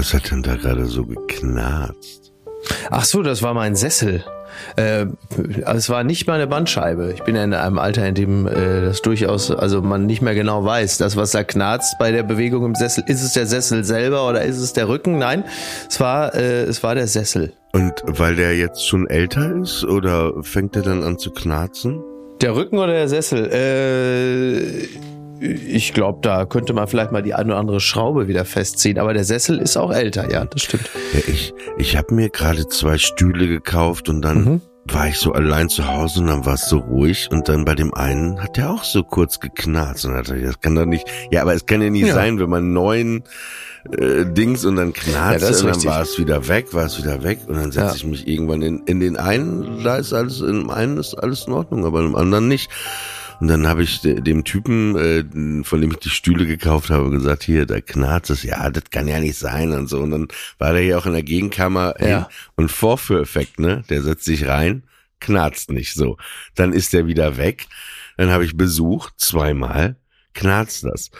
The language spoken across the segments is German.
Was hat denn da gerade so geknarzt? Ach so, das war mein Sessel. Äh, es war nicht meine Bandscheibe. Ich bin ja in einem Alter, in dem äh, das durchaus, also man nicht mehr genau weiß, das was da knarzt bei der Bewegung im Sessel, ist es der Sessel selber oder ist es der Rücken? Nein, es war, äh, es war der Sessel. Und weil der jetzt schon älter ist oder fängt er dann an zu knarzen? Der Rücken oder der Sessel? Äh, ich glaube, da könnte man vielleicht mal die eine oder andere Schraube wieder festziehen. Aber der Sessel ist auch älter, ja, das stimmt. Ja, ich ich habe mir gerade zwei Stühle gekauft und dann Mhm. war ich so allein zu Hause und dann war es so ruhig und dann bei dem einen hat der auch so kurz geknarzt und dann dachte ich, das kann doch nicht. Ja, aber es kann ja nicht Ja. sein, wenn man neuen äh, Dings und dann Ja, knarzt ist und dann richtig. war es wieder weg, war es wieder weg und dann setze Ja. ich mich irgendwann in, in den einen, da ist alles, in dem einen ist alles in Ordnung, aber im anderen nicht. Und dann habe ich de- dem Typen, äh, von dem ich die Stühle gekauft habe, gesagt, hier, da knarzt es, ja, das kann ja nicht sein und so. Und dann war der hier auch in der Gegenkammer Ja. hin. und Vorführeffekt, ne? Der setzt sich rein, knarzt nicht so. Dann ist der wieder weg. Dann habe ich Besuch, zweimal, knarzt das.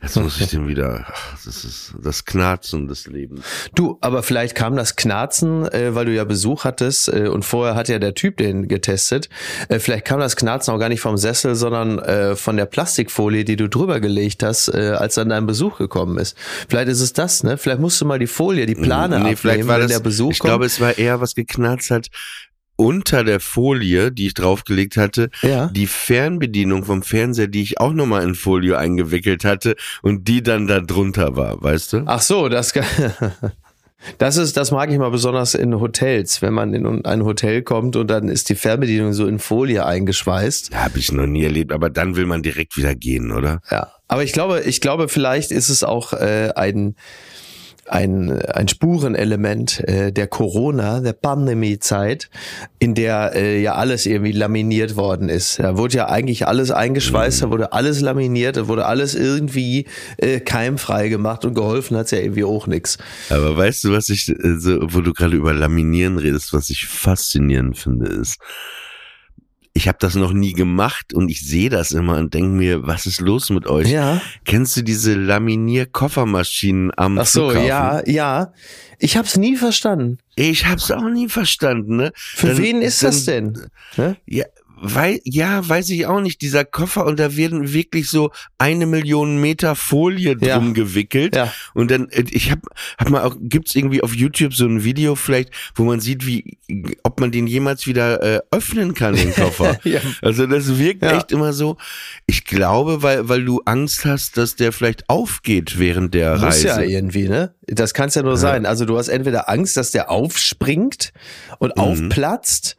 Jetzt muss ich den wieder, das ist das Knarzen des Lebens. Du, aber vielleicht kam das Knarzen, äh, weil du ja Besuch hattest äh, und vorher hat ja der Typ den getestet. Äh, vielleicht kam das Knarzen auch gar nicht vom Sessel, sondern äh, von der Plastikfolie, die du drüber gelegt hast, äh, als dann dein Besuch gekommen ist. Vielleicht ist es das, ne? Vielleicht musst du mal die Folie, die Plane nee, abnehmen, vielleicht war wenn das, der Besuch ich kommt. glaube, es war eher was geknarzt hat unter der Folie, die ich draufgelegt hatte, Ja. die Fernbedienung vom Fernseher, die ich auch nochmal in Folie eingewickelt hatte und die dann da drunter war, weißt du? Ach so, das Das ist, das mag ich mal besonders in Hotels, wenn man in ein Hotel kommt und dann ist die Fernbedienung so in Folie eingeschweißt. Habe ich noch nie erlebt, aber dann will man direkt wieder gehen, oder? Ja, aber ich glaube, ich glaube, vielleicht ist es auch äh, ein ein, ein Spurenelement äh, der Corona, der Pandemie-Zeit, in der äh, ja alles irgendwie laminiert worden ist. Da wurde ja eigentlich alles eingeschweißt, da wurde alles laminiert, da wurde alles irgendwie äh, keimfrei gemacht und geholfen hat's ja irgendwie auch nix. Aber weißt du, was ich, äh, so, wo du gerade über Laminieren redest, was ich faszinierend finde, ist, ich habe das noch nie gemacht und ich sehe das immer und denke mir, was ist los mit euch? Ja. Kennst du diese Laminier-Koffermaschinen am Ach so, Flughafen? ja, ja. Ich hab's nie verstanden. Ich hab's auch nie verstanden, ne? Für Dann- wen ist das dann- denn? Ne? Ja, weil, ja, weiß ich auch nicht. Dieser Koffer und da werden wirklich so eine Million Meter Folie Ja. drum gewickelt. Ja. Und dann, äh, ich hab, hab mal auch, gibt's irgendwie auf YouTube so ein Video vielleicht, wo man sieht, wie, ob man den jemals wieder äh, öffnen kann, den Koffer. Ja. Also das wirkt Ja. echt immer so. Ich glaube, weil, weil du Angst hast, dass der vielleicht aufgeht während der Muss Reise. ja irgendwie, ne? Das kann's ja nur sein. Also du hast entweder Angst, dass der aufspringt und Mhm. aufplatzt,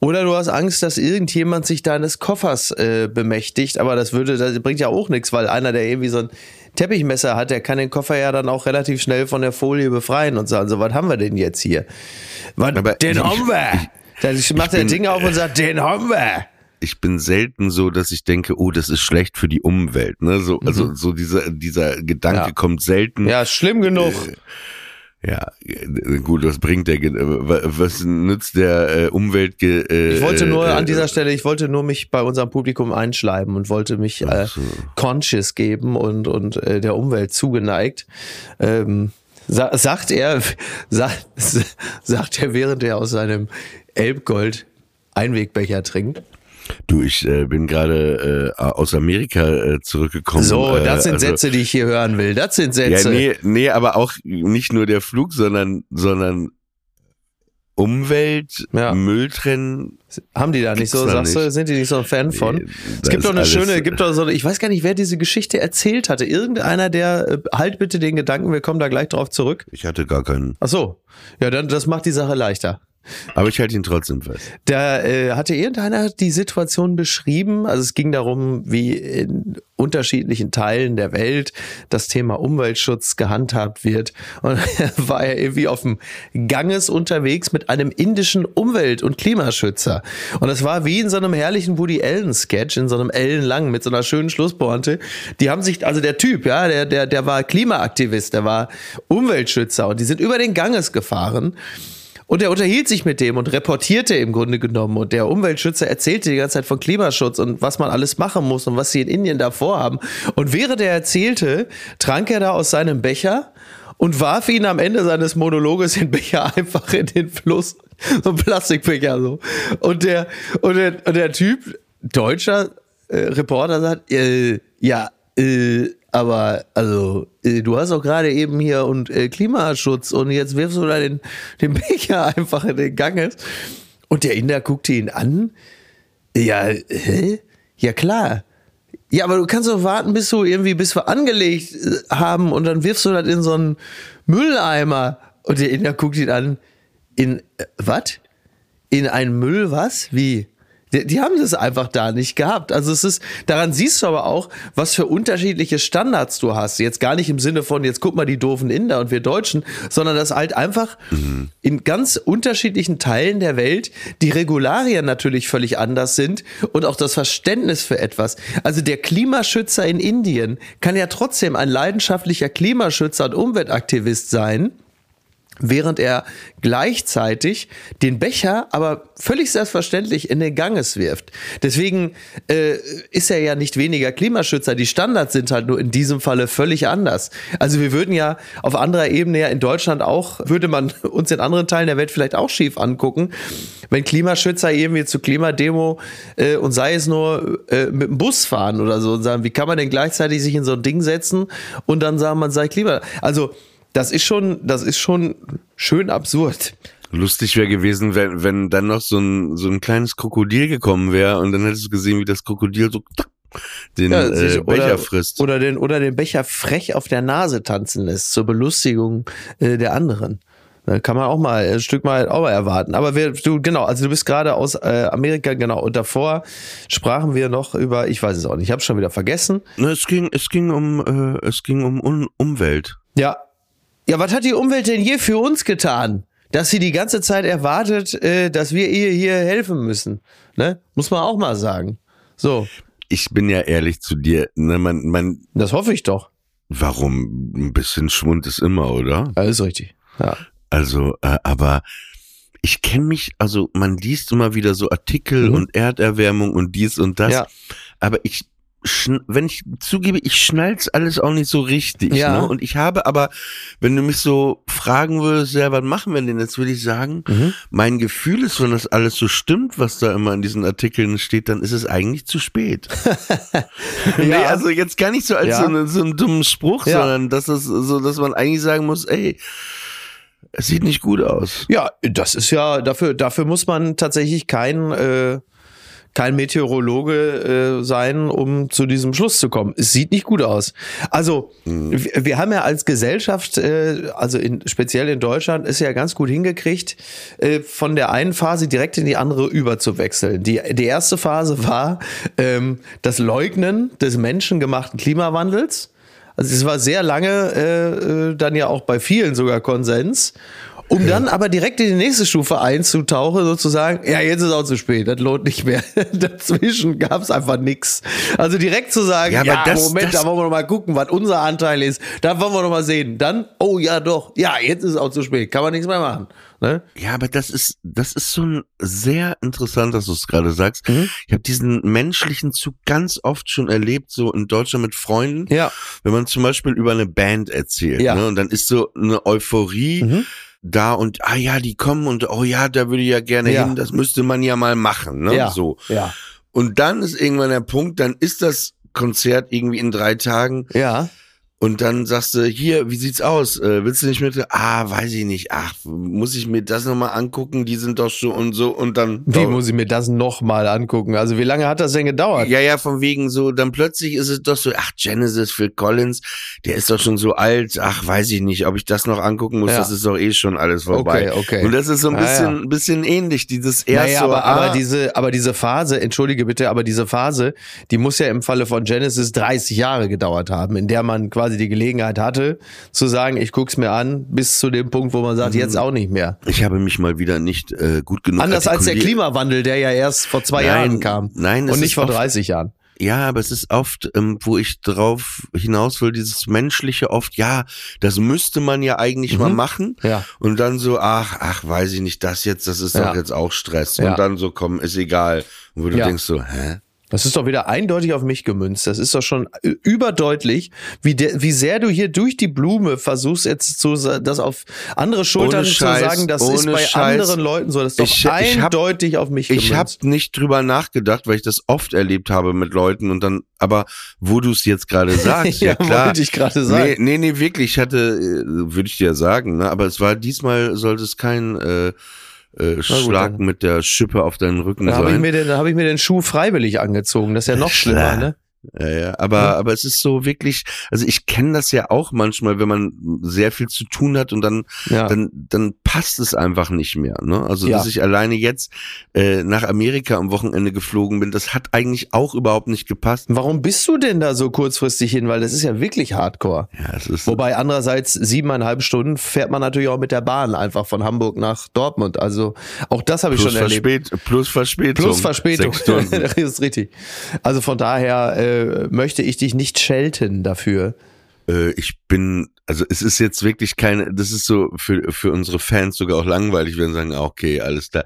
oder du hast Angst, dass irgendjemand sich deines Koffers äh, bemächtigt. Aber das würde, das bringt ja auch nichts, weil einer, der irgendwie so ein Teppichmesser hat, der kann den Koffer ja dann auch relativ schnell von der Folie befreien und sagen, so, was haben wir denn jetzt hier? Was, Aber den ich- haben wir! Dann macht der bin- Ding auf und sagt, den haben wir! ich bin selten so, dass ich denke, oh, das ist schlecht für die Umwelt. Ne? So, also so dieser dieser Gedanke Mhm. Ja. kommt selten. Ja, schlimm genug. Ja, gut, was bringt der, was nützt der äh, Umwelt? Äh, Ich wollte nur äh, an dieser Stelle, ich wollte nur mich bei unserem Publikum einschleimen und wollte mich äh, so. conscious geben und, und äh, der Umwelt zugeneigt. Ähm, sa sagt er, sa sagt er, während er aus seinem Elbgold Einwegbecher trinkt. Du, ich äh, bin gerade äh, aus Amerika äh, zurückgekommen. So, äh, das sind also- Sätze, die ich hier hören will. Das sind Ja, Sätze. nee, nee, aber auch nicht nur der Flug, sondern, sondern Umwelt, Ja. Müll trennen. Haben die da nicht so, sagst du, nicht. sind die nicht so ein Fan von? Nee, es gibt doch eine schöne, gibt doch so, eine- ich weiß gar nicht, wer diese Geschichte erzählt hatte. Irgendeiner, der, äh, halt bitte den Gedanken, wir kommen da gleich drauf zurück. Ich hatte gar keinen. Ach so. Ja, dann, das macht die Sache leichter. Aber ich halte ihn trotzdem fest. Da äh, hatte irgendeiner die Situation beschrieben. Also es ging darum, wie in unterschiedlichen Teilen der Welt das Thema Umweltschutz gehandhabt wird. Und war er irgendwie auf dem Ganges unterwegs mit einem indischen Umwelt- und Klimaschützer. Und es war wie in so einem herrlichen Woody Allen-Sketch, in so einem ellenlangen mit so einer schönen Schlusspointe. Die haben sich, also der Typ, ja, der, der, der war Klimaaktivist, der war Umweltschützer und die sind über den Ganges gefahren. Und er unterhielt sich mit dem und reportierte im Grunde genommen. Und der Umweltschützer erzählte die ganze Zeit von Klimaschutz und was man alles machen muss und was sie in Indien da vorhaben. Und während er erzählte, trank er da aus seinem Becher und warf ihn am Ende seines Monologes den Becher einfach in den Fluss. So ein Plastikbecher so. Und der, und der, und der Typ, deutscher äh, Reporter, sagt, äh, ja, äh, aber also äh, du hast doch gerade eben hier und äh, Klimaschutz und jetzt wirfst du da den, den Becher einfach in den Ganges. Und der Inder guckte ihn an. Ja, hä? Ja klar. Ja, aber du kannst doch warten, bis du irgendwie, bis wir angelegt äh, haben und dann wirfst du das in so einen Mülleimer. Und der Inder guckt ihn an. In, äh, was? In einen Müll was? Wie? Die, die haben das einfach da nicht gehabt. Also es ist, daran siehst du aber auch, was für unterschiedliche Standards du hast. Jetzt gar nicht im Sinne von, jetzt guck mal die doofen Inder und wir Deutschen, sondern dass halt einfach in ganz unterschiedlichen Teilen der Welt die Regularien natürlich völlig anders sind und auch das Verständnis für etwas. Also der Klimaschützer in Indien kann ja trotzdem ein leidenschaftlicher Klimaschützer und Umweltaktivist sein während er gleichzeitig den Becher aber völlig selbstverständlich in den Ganges wirft. Deswegen äh, ist er ja nicht weniger Klimaschützer. Die Standards sind halt nur in diesem Falle völlig anders. Also wir würden ja auf anderer Ebene ja in Deutschland auch, würde man uns in anderen Teilen der Welt vielleicht auch schief angucken, wenn Klimaschützer irgendwie zur Klimademo äh, und sei es nur äh, mit dem Bus fahren oder so und sagen, wie kann man denn gleichzeitig sich in so ein Ding setzen und dann sagen, man sei Klima. Also das ist schon, das ist schon schön absurd. Lustig wäre gewesen, wenn, wenn dann noch so ein, so ein kleines Krokodil gekommen wäre und dann hättest du gesehen, wie das Krokodil so den Ja, äh, Becher oder, frisst. Oder den, oder den Becher frech auf der Nase tanzen lässt, zur Belustigung äh, der anderen. Da kann man auch mal ein Stück mal auch mal erwarten. Aber wir, du, genau, also du bist gerade aus äh, Amerika, genau. Und davor sprachen wir noch über, ich weiß es auch nicht, ich habe schon wieder vergessen. Na, es ging, es ging um, äh, es ging um Un Umwelt. Ja. Ja, was hat die Umwelt denn je für uns getan? Dass sie die ganze Zeit erwartet, äh, dass wir ihr hier helfen müssen. Ne? Muss man auch mal sagen. So, Ich bin ja ehrlich zu dir, ne, man, man, das hoffe ich doch. warum ein bisschen Schwund ist immer, oder? Ist richtig. Ja. Also, äh, aber ich kenne mich, also man liest immer wieder so Artikel Mhm. und Erderwärmung und dies und das, Ja. aber ich wenn ich zugebe, ich schnall's alles auch nicht so richtig. Ja. Ne? Und ich habe aber, wenn du mich so fragen würdest, ja, was machen wir denn jetzt, würde ich sagen, Mhm. mein Gefühl ist, wenn das alles so stimmt, was da immer in diesen Artikeln steht, dann ist es eigentlich zu spät. nee, Ja. also jetzt gar nicht so als Ja. so, eine, so einen dummen Spruch, Ja. sondern dass es so, dass man eigentlich sagen muss, ey, es sieht nicht gut aus. Ja, das ist ja, dafür, dafür muss man tatsächlich kein, äh, kein Meteorologe äh, sein, um zu diesem Schluss zu kommen. Es sieht nicht gut aus. Also, wir, wir haben ja als Gesellschaft, äh, also in, speziell in Deutschland, ist ja ganz gut hingekriegt, äh, von der einen Phase direkt in die andere überzuwechseln. Die, die erste Phase war ähm, das Leugnen des menschengemachten Klimawandels. Also es war sehr lange äh, äh, dann ja auch bei vielen sogar Konsens. Um dann aber direkt in die nächste Stufe einzutauchen, sozusagen, ja, jetzt ist auch zu spät, das lohnt nicht mehr. Dazwischen gab es einfach nix. Also direkt zu sagen, Ja, ja, aber das- Moment, das- da wollen wir noch mal gucken, was unser Anteil ist. Da wollen wir noch mal sehen. Dann, oh ja, doch, ja, jetzt ist es auch zu spät, kann man nichts mehr machen. Ne? Ja, aber das ist, das ist so ein sehr interessant, dass du es gerade sagst. Mhm. Ich habe diesen menschlichen Zug ganz oft schon erlebt, so in Deutschland mit Freunden. Ja. Wenn man zum Beispiel über eine Band erzählt, Ja. ne, und dann ist so eine Euphorie Mhm. Da und ah ja, die kommen und oh ja, da würde ich ja gerne Ja. hin, das müsste man ja mal machen, ne? Ja. So. Ja. Und dann ist irgendwann der Punkt, dann ist das Konzert irgendwie in drei Tagen Ja. Und dann sagst du, hier, wie sieht's aus? Äh, willst du nicht mit? Ah, weiß ich nicht. Ach, muss ich mir das nochmal angucken? Die sind doch so und so und dann. Wie muss ich mir das noch mal angucken? Also wie lange hat das denn gedauert? ja, ja, von wegen so, dann plötzlich ist es doch so, ach, Genesis, Phil Collins, der ist doch schon so alt, ach, weiß ich nicht, ob ich das noch angucken muss, Ja. das ist doch eh schon alles vorbei. Okay, okay. Und das ist so ein Ah, bisschen, ja. bisschen ähnlich, dieses erst Naja, so, aber, ah, aber diese, aber diese Phase, entschuldige bitte, aber diese Phase, die muss ja im Falle von Genesis 30 Jahre gedauert haben, in der man quasi die Gelegenheit hatte, zu sagen, ich guck's mir an, bis zu dem Punkt, wo man sagt, Mhm. jetzt auch nicht mehr. ich habe mich mal wieder nicht äh, gut genug Anders als der. Klimawandel, der ja erst vor zwei Nein, Jahren kam. nein, es Und nicht vor oft- 30 Jahren. Ja, aber es ist oft, ähm, wo ich drauf hinaus will, dieses menschliche oft, ja, das müsste man ja eigentlich mal machen. Mhm. Ja. Und dann so, ach, ach, weiß ich nicht, das jetzt, das ist Ja. doch jetzt auch Stress. Ja. Und dann so, komm, ist egal. Und wo du Ja. denkst so, hä? Das ist doch wieder eindeutig auf mich gemünzt. Das ist doch schon überdeutlich, wie, der, wie sehr du hier durch die Blume versuchst, jetzt zu, das auf andere Schultern Ohne zu Scheiß, sagen, das ist bei Scheiß. anderen Leuten so. Das ist doch Ich- ich hab- eindeutig auf mich gemünzt. Ich habe nicht drüber nachgedacht, weil ich das oft erlebt habe mit Leuten und dann, aber wo du es jetzt gerade sagst, ja, Ja, klar. wollte ich gerade sagen. Nee, nee, nee, wirklich, ich hatte, äh, würde ich dir sagen, ne, aber es war diesmal sollte es kein äh, äh, Schlag dann. mit der Schippe auf deinen Rücken Da habe ich, sein. mir den- da hab ich mir den Schuh freiwillig angezogen. Das ist ja noch schlimmer, ne? Ja, ja, aber, aber es ist so wirklich, also ich kenne das ja auch manchmal, wenn man sehr viel zu tun hat und dann, Ja. dann, dann passt es einfach nicht mehr. Ne? Also, Ja. dass ich alleine jetzt äh, nach Amerika am Wochenende geflogen bin, das hat eigentlich auch überhaupt nicht gepasst. Warum bist du denn da so kurzfristig hin? Weil das ist ja wirklich Hardcore. Ja, es ist, Wobei andererseits siebeneinhalb Stunden fährt man natürlich auch mit der Bahn einfach von Hamburg nach Dortmund. Also auch das habe ich plus, schon erlebt. Plus Verspätung. Plus Verspätung. Sechs Stunden. das ist richtig. Also von daher äh, möchte ich dich nicht schelten dafür. Äh, ich bin, also es ist jetzt wirklich keine, das ist so für, für unsere Fans sogar auch langweilig, wenn sie sagen, ah, okay, alles klar.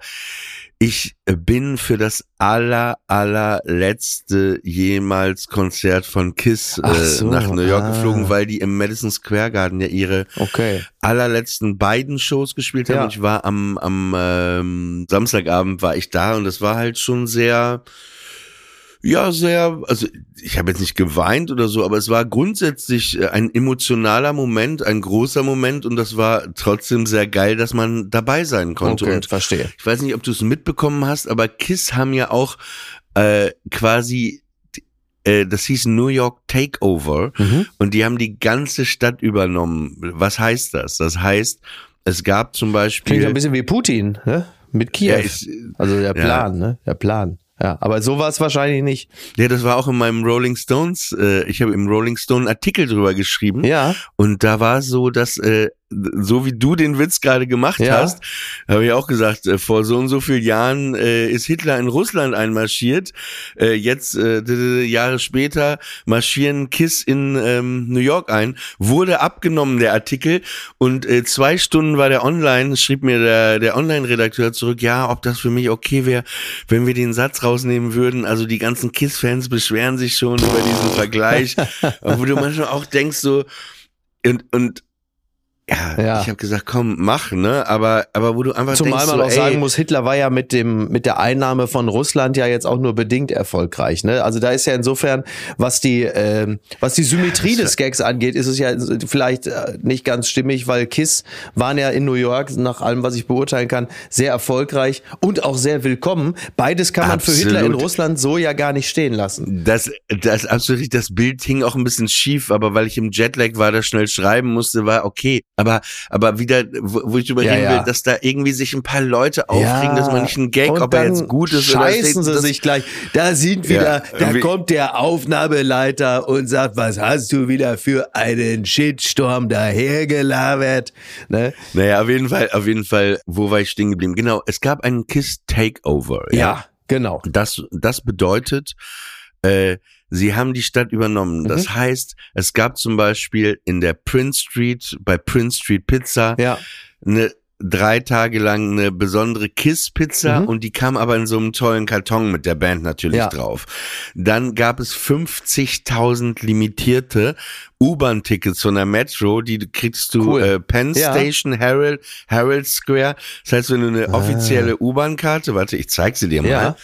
Ich äh, bin für das aller, allerletzte jemals Konzert von Kiss äh, so, nach New York ah. geflogen, weil die im Madison Square Garden ja ihre Okay. allerletzten beiden Shows gespielt haben. Ja. Ich war am, am ähm, Samstagabend war ich da und das war halt schon sehr, ja, sehr, also ich habe jetzt nicht geweint oder so, aber es war grundsätzlich äh, ein emotionaler Moment, ein großer Moment und das war trotzdem sehr geil, dass man dabei sein konnte. Okay, Und verstehe. ich weiß nicht, ob du es mitbekommen hast, aber Kiss haben ja auch äh, quasi, äh, das hieß New York Takeover Mhm. und die haben die ganze Stadt übernommen. Was heißt das? Das heißt, es gab zum Beispiel. Klingt ein bisschen wie Putin, ne? Mit Kiew. ja, ist, also der ja. Plan, ne? Der Plan. Ja, aber so war es wahrscheinlich nicht. ja, das war auch in meinem Rolling Stones. Äh, ich habe im Rolling Stone einen Artikel drüber geschrieben. Ja. Und da war so, dass äh, so wie du den Witz gerade gemacht Ja. hast, habe ich auch gesagt, äh, vor so und so vielen Jahren äh, ist Hitler in Russland einmarschiert. Äh, jetzt äh, Jahre später marschieren Kiss in ähm, New York ein. Wurde abgenommen der Artikel und äh, zwei Stunden war der online. Schrieb mir der der Online-Redakteur zurück, ja, ob das für mich okay wäre, wenn wir den Satz rausnehmen würden. Also die ganzen Kiss-Fans beschweren sich schon über diesen Vergleich, wo du manchmal auch denkst so und und ja, Ja. ich habe gesagt, komm, mach, ne? Aber aber wo du einfach Zumal denkst man so, auch ey, sagen muss, Hitler war ja mit dem mit der Einnahme von Russland ja jetzt auch nur bedingt erfolgreich. Ne? Also da ist ja insofern, was die ähm, was die Symmetrie des Gags angeht, ist es ja vielleicht äh, nicht ganz stimmig, weil Kiss waren ja in New York nach allem, was ich beurteilen kann, sehr erfolgreich und auch sehr willkommen. Beides kann man für Hitler in. Russland so ja gar nicht stehen lassen. Das, das absolut, das Bild hing auch ein bisschen schief, aber weil ich im Jetlag war, das schnell schreiben musste, war okay. Aber, aber wieder, wo, ich drüber Ja, ja. will, dass da irgendwie sich ein paar Leute aufregen, dass man nicht einen Gag, und ob er jetzt gut ist scheißen oder sie das- sich gleich. Da sind wieder, Ja, da kommt der Aufnahmeleiter und sagt, was hast du wieder für einen Shitstorm dahergelabert? Ne? Naja, auf jeden Fall, auf jeden Fall, wo war ich stehen geblieben? Genau, es gab einen Kiss Takeover. Ja, genau. Das, das bedeutet, äh, sie haben die Stadt übernommen. Mhm. Das heißt, es gab zum Beispiel in der Prince Street, bei Prince Street Pizza, Ja. eine drei Tage lang eine besondere Kiss-Pizza Mhm. und die kam aber in so einem tollen Karton mit der Band natürlich Ja. drauf. Dann gab es 50.000 limitierte U-Bahn-Tickets von der Metro, die kriegst du Cool. äh, Penn Ja. Station, Herald, Herald Square. Das heißt, wenn du eine offizielle U-Bahn-Karte, warte, ich zeig sie dir mal. Ja.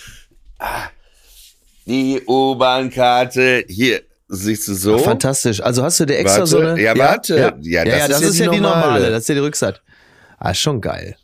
Die U-Bahn-Karte, hier, siehst du so? Fantastisch. Also hast du dir extra Warte. so eine. Ja, warte. Ja, Ja, ja, das ja, ist das ja ist die ja die normale. normale. Das ist ja die Rückseite. Ah, schon geil.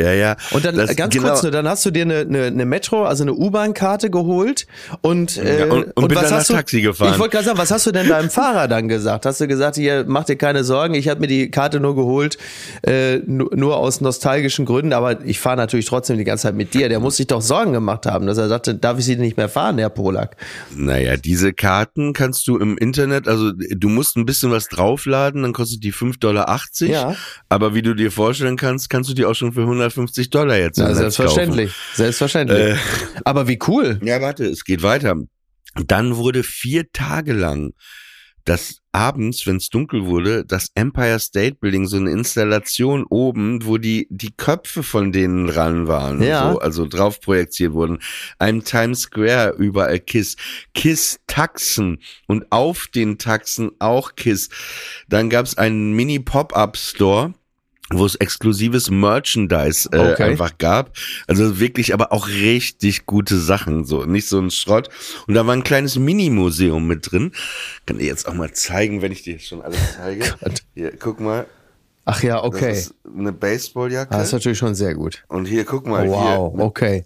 Ja, ja. Und dann Das- ganz genau. kurz nur, dann hast du dir eine, eine, eine Metro, also eine U-Bahn-Karte geholt und, äh, Ja, und- und bin was dann hast nach du, Taxi gefahren. Ich wollte gerade sagen, was hast du denn deinem Fahrer dann gesagt? Hast du gesagt, hier, mach dir keine Sorgen, ich habe mir die Karte nur geholt, äh, nur, aus nostalgischen Gründen, aber ich fahre natürlich trotzdem die ganze Zeit mit dir. Der muss sich doch Sorgen gemacht haben, dass er sagte, darf ich sie nicht mehr fahren, Herr Polak? Naja, diese Karten kannst du im Internet, also du musst ein bisschen was draufladen, dann kostet die 5,80 Dollar. Ja. Aber wie du dir vorstellen kannst, kannst du die auch schon für 150 Dollar jetzt im Ja, Netz selbstverständlich, selbstverständlich. Äh. aber wie cool. Kaufen. Ja, warte, es geht weiter. Dann wurde vier Tage lang das abends, wenn es dunkel wurde, das Empire State Building, so eine Installation oben, wo die, die Köpfe von denen ran waren, Ja. so, also drauf projiziert wurden. Ein Times Square, überall KISS. KISS-Taxen und auf den Taxen auch KISS. Dann gab's einen Mini-Pop-Up-Store wo es exklusives Merchandise äh, Okay. einfach gab. Also wirklich, aber auch richtig gute Sachen, so nicht so ein Schrott. Und da war ein kleines Mini-Museum mit drin. Kann dir jetzt auch mal zeigen, wenn ich dir schon alles zeige. Gott. Hier, guck mal. Ach ja, Das okay. ist eine Baseballjacke. Ah, Das ist natürlich schon sehr gut. und hier, guck mal, Wow, hier, okay.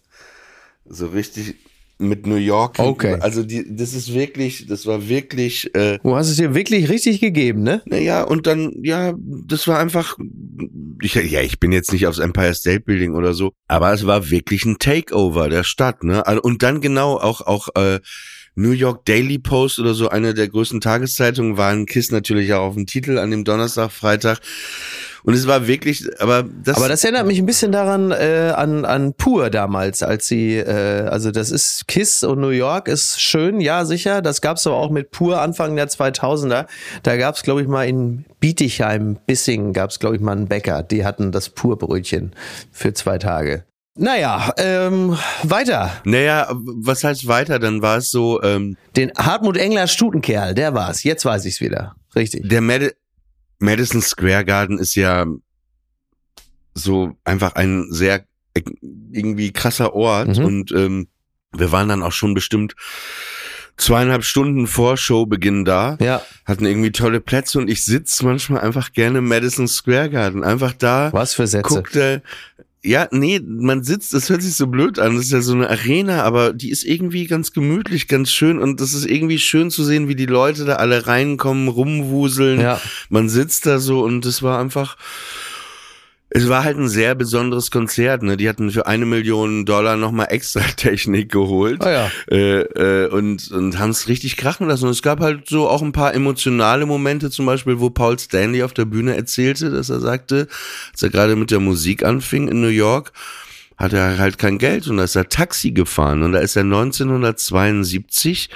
so richtig mit New York. Okay. Also die, das ist wirklich, das war wirklich, äh, Du hast es dir wirklich richtig gegeben, ne? Naja, und dann, ja, das war einfach, ich, ja, ich bin jetzt nicht aufs Empire State Building oder so, aber es war wirklich ein Takeover der Stadt, ne? Also, Und dann genau auch, auch, äh, New York Daily Post oder so, eine der größten Tageszeitungen, war ein Kiss natürlich auch auf dem Titel an dem Donnerstag, Freitag. Und es war wirklich, aber das, Aber das erinnert mich ein bisschen daran äh, an an Pur damals, als sie äh, also das ist Kiss und New York ist schön, ja sicher. Das gab's aber auch mit Pur Anfang der 2000er. Da gab's glaube ich mal in Bietigheim, Bissingen gab's glaube ich mal einen Bäcker. Die hatten das Pur-Brötchen für zwei Tage. Naja, ähm, weiter. naja, was heißt weiter? Dann war es so, ähm, Den Hartmut Engler Stutenkerl, der war's. Jetzt weiß ich's wieder. Richtig. der Mad Madison Square Garden ist ja so einfach ein sehr irgendwie krasser Ort Mhm. und ähm, wir waren dann auch schon bestimmt zweieinhalb Stunden vor Showbeginn da, Ja. hatten irgendwie tolle Plätze und ich sitze manchmal einfach gerne im Madison Square Garden, einfach da, Was für Sätze. guckte, ja, nee, man sitzt, das hört sich so blöd an, das ist ja so eine Arena, aber die ist irgendwie ganz gemütlich, ganz schön und das ist irgendwie schön zu sehen, wie die Leute da alle reinkommen, rumwuseln. Ja. Man sitzt da so und es war einfach, es war halt ein sehr besonderes Konzert, ne? Die hatten für eine Million Dollar nochmal extra Technik geholt. Ah ja. Äh, äh, und und haben es richtig krachen lassen. Und es gab halt so auch ein paar emotionale Momente, zum Beispiel, wo Paul Stanley auf der Bühne erzählte, dass er sagte, als er gerade mit der Musik anfing in New York, hatte er halt kein Geld und da ist er Taxi gefahren. Und da ist er 1972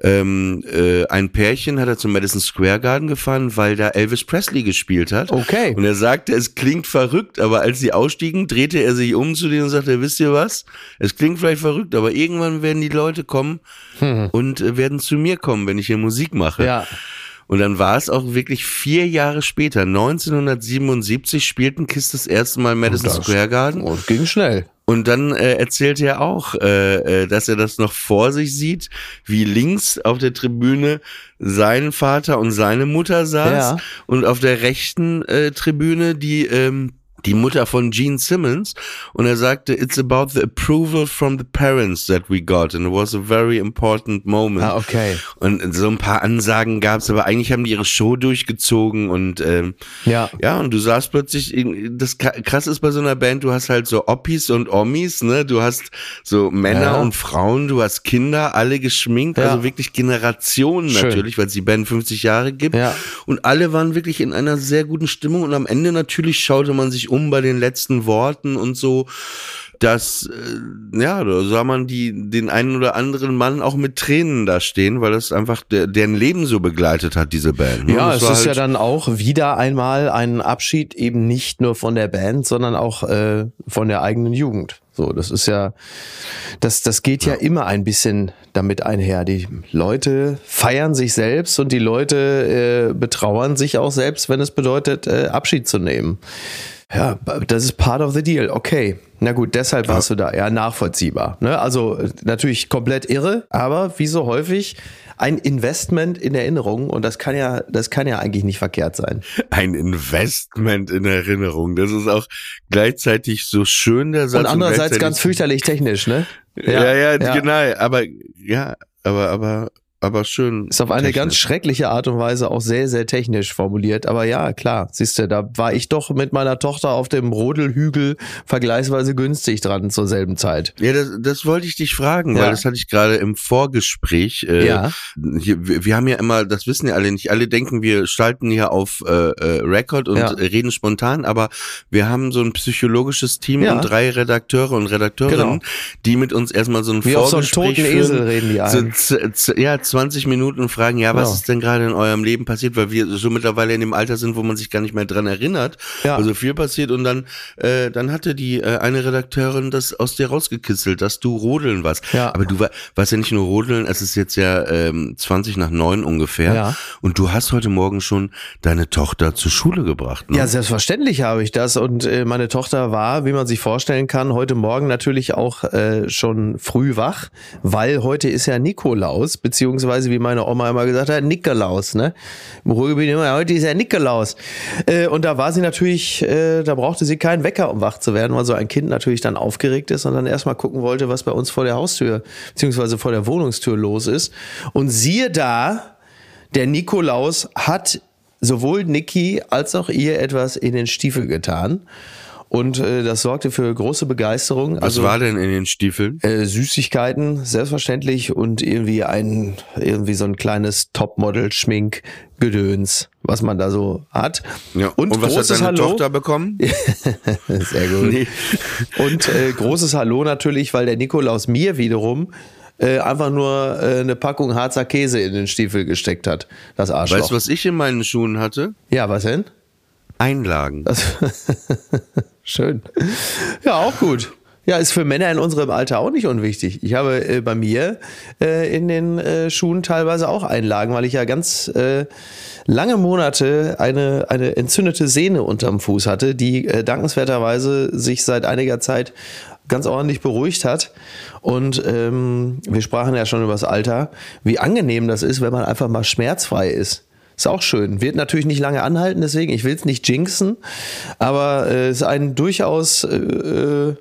ähm, äh, ein Pärchen hat er zum Madison Square Garden gefahren, weil da Elvis Presley gespielt hat. Okay. Und er sagte, es klingt verrückt, aber als sie ausstiegen, drehte er sich um zu denen und sagte, wisst ihr was? Es klingt vielleicht verrückt, aber irgendwann werden die Leute kommen und äh, werden zu mir kommen, wenn ich hier Musik mache. Ja. Und dann war es auch wirklich vier Jahre später, 1977, spielten Kiss das erste Mal Madison Square Garden. Und ging schnell. Und dann äh, erzählt er auch, äh, äh, dass er das noch vor sich sieht, wie links auf der Tribüne sein Vater und seine Mutter saß Ja. und auf der rechten äh, Tribüne die ähm, die Mutter von Gene Simmons und er sagte, it's about the approval from the parents that we got and it was a very important moment. Ah, okay. Und so ein paar Ansagen gab's, aber eigentlich haben die ihre Show durchgezogen und ähm, Ja. ja, und du saßt plötzlich, das krass ist bei so einer Band, du hast halt so Oppis und Ommis, ne, du hast so Männer Ja. und Frauen, du hast Kinder, alle geschminkt, Ja. also wirklich Generationen Schön. natürlich, weil es die Band 50 Jahre gibt. Ja. Und alle waren wirklich in einer sehr guten Stimmung und am Ende natürlich schaute man sich um bei den letzten Worten und so, dass, äh, ja, da sah man die, den einen oder anderen Mann auch mit Tränen da stehen, weil das einfach der, deren Leben so begleitet hat, diese Band. ne? Ja, es ist ja halt- dann auch wieder einmal ein Abschied eben nicht nur von der Band, sondern auch äh, von der eigenen Jugend. So, das ist ja, das, das geht ja, immer ein bisschen damit einher. Die Leute feiern sich selbst und die Leute äh, betrauern sich auch selbst, wenn es bedeutet, äh, Abschied zu nehmen. Ja, das ist part of the deal. Okay. Na gut, deshalb warst du da. Ja, nachvollziehbar. Ne? Also äh, natürlich komplett irre, aber wie so häufig ein Investment in Erinnerung und das kann ja, das kann ja eigentlich nicht verkehrt sein. ein Investment in Erinnerung. Das ist auch gleichzeitig so schön der Satz. Und andererseits gleichzeitig- ganz fürchterlich technisch, ne? Ja, ja, genau. Aber ja, aber aber aber schön. Ist auf eine technisch. ganz schreckliche Art und Weise auch sehr, sehr technisch formuliert. Aber ja, klar, siehst du, da war ich doch mit meiner Tochter auf dem Rodelhügel vergleichsweise günstig dran zur selben Zeit. Ja, das, das wollte ich dich fragen, Ja. weil das hatte ich gerade im Vorgespräch. Äh, Ja. Hier, wir, wir haben ja immer, das wissen ja alle nicht. Alle denken, wir schalten hier auf äh, äh, Record und Ja. reden spontan, aber wir haben so ein psychologisches Team Ja. und drei Redakteure und Redakteurinnen, Genau. die mit uns erstmal so ein Wie auf so einen Vorgespräch toten führen. Esel reden die so, ein. z- z- ja, 20 Minuten und fragen, ja, was Ja. ist denn gerade in eurem Leben passiert, weil wir so mittlerweile in dem Alter sind, wo man sich gar nicht mehr dran erinnert, Ja. weil so viel passiert und dann, äh, dann hatte die äh, eine Redakteurin das aus dir rausgekitzelt, dass du rodeln warst. Ja. Aber du war, warst ja nicht nur rodeln, es ist jetzt ja ähm, 20 nach 9 ungefähr Ja. und du hast heute Morgen schon deine Tochter zur Schule gebracht. Ne? Ja, selbstverständlich habe ich das. Und äh, meine Tochter war, wie man sich vorstellen kann, heute Morgen natürlich auch äh, schon früh wach, weil heute ist ja Nikolaus, beziehungsweise wie meine Oma immer gesagt hat, Nikolaus, ne? Im Ruhrgebiet immer, heute ist ja Nikolaus. Äh, und da war sie natürlich, äh, da brauchte sie keinen Wecker, um wach zu werden, weil so ein Kind natürlich dann aufgeregt ist und dann erstmal gucken wollte, was bei uns vor der Haustür, beziehungsweise vor der Wohnungstür los ist. Und siehe da, der Nikolaus hat sowohl Niki als auch ihr etwas in den Stiefel getan. Und äh, das sorgte für große Begeisterung. Was also, war denn in den Stiefeln? äh, Süßigkeiten, selbstverständlich, und irgendwie ein, irgendwie so ein kleines Topmodel-Schmink-Gedöns, was man da so hat. Ja. Und, Und, was hat deine Hallo. Tochter bekommen? Sehr gut. Nee. Und äh, großes Hallo natürlich, weil der Nikolaus mir wiederum äh, einfach nur äh, eine Packung Harzer Käse in den Stiefel gesteckt hat. Das Arschloch. Weißt du, was ich in meinen Schuhen hatte? Ja, was denn? Einlagen. Das Schön. Ja, auch gut. Ja, ist für Männer in unserem Alter auch nicht unwichtig. Ich habe äh, bei mir äh, in den äh, Schuhen teilweise auch Einlagen, weil ich ja ganz äh, lange Monate eine, eine entzündete Sehne unterm Fuß hatte, die äh, dankenswerterweise sich seit einiger Zeit ganz ordentlich beruhigt hat. Und ähm, wir sprachen ja schon über das Alter, wie angenehm das ist, wenn man einfach mal schmerzfrei ist. Ist auch schön. Wird natürlich nicht lange anhalten, deswegen, ich will es nicht jinxen, aber es äh, ist ein durchaus äh, äh,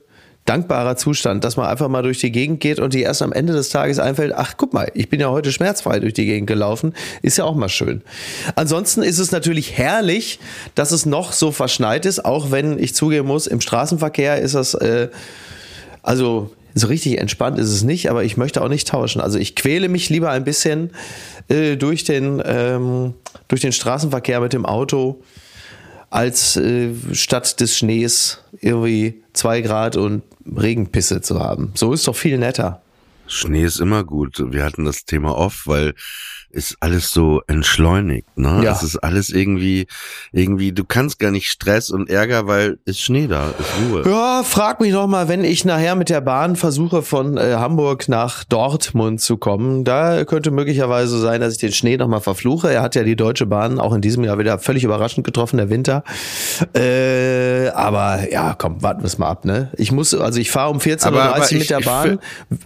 dankbarer Zustand, dass man einfach mal durch die Gegend geht und die erst am Ende des Tages einfällt, ach guck mal, ich bin ja heute schmerzfrei durch die Gegend gelaufen, ist ja auch mal schön. Ansonsten ist es natürlich herrlich, dass es noch so verschneit ist, auch wenn ich zugeben muss, im Straßenverkehr ist das, äh, also so richtig entspannt ist es nicht, aber ich möchte auch nicht tauschen. Also ich quäle mich lieber ein bisschen äh, durch, den, ähm, durch den Straßenverkehr mit dem Auto, als äh, statt des Schnees irgendwie zwei Grad und Regenpisse zu haben. So ist doch viel netter. Schnee ist immer gut. Wir hatten das Thema oft, weil ist alles so entschleunigt, ne? Ja. Es ist alles irgendwie, irgendwie, du kannst gar nicht Stress und Ärger, weil ist Schnee da, ist Ruhe. Ja, frag mich noch mal, wenn ich nachher mit der Bahn versuche, von äh, Hamburg nach Dortmund zu kommen. Da könnte möglicherweise sein, dass ich den Schnee noch mal verfluche. Er hat ja die Deutsche Bahn auch in diesem Jahr wieder völlig überraschend getroffen, der Winter. Äh, aber ja, komm, warten wir es mal ab, ne? Ich muss, also ich fahre um 14.30 Aber- aber Uhr mit ich- der ich Bahn.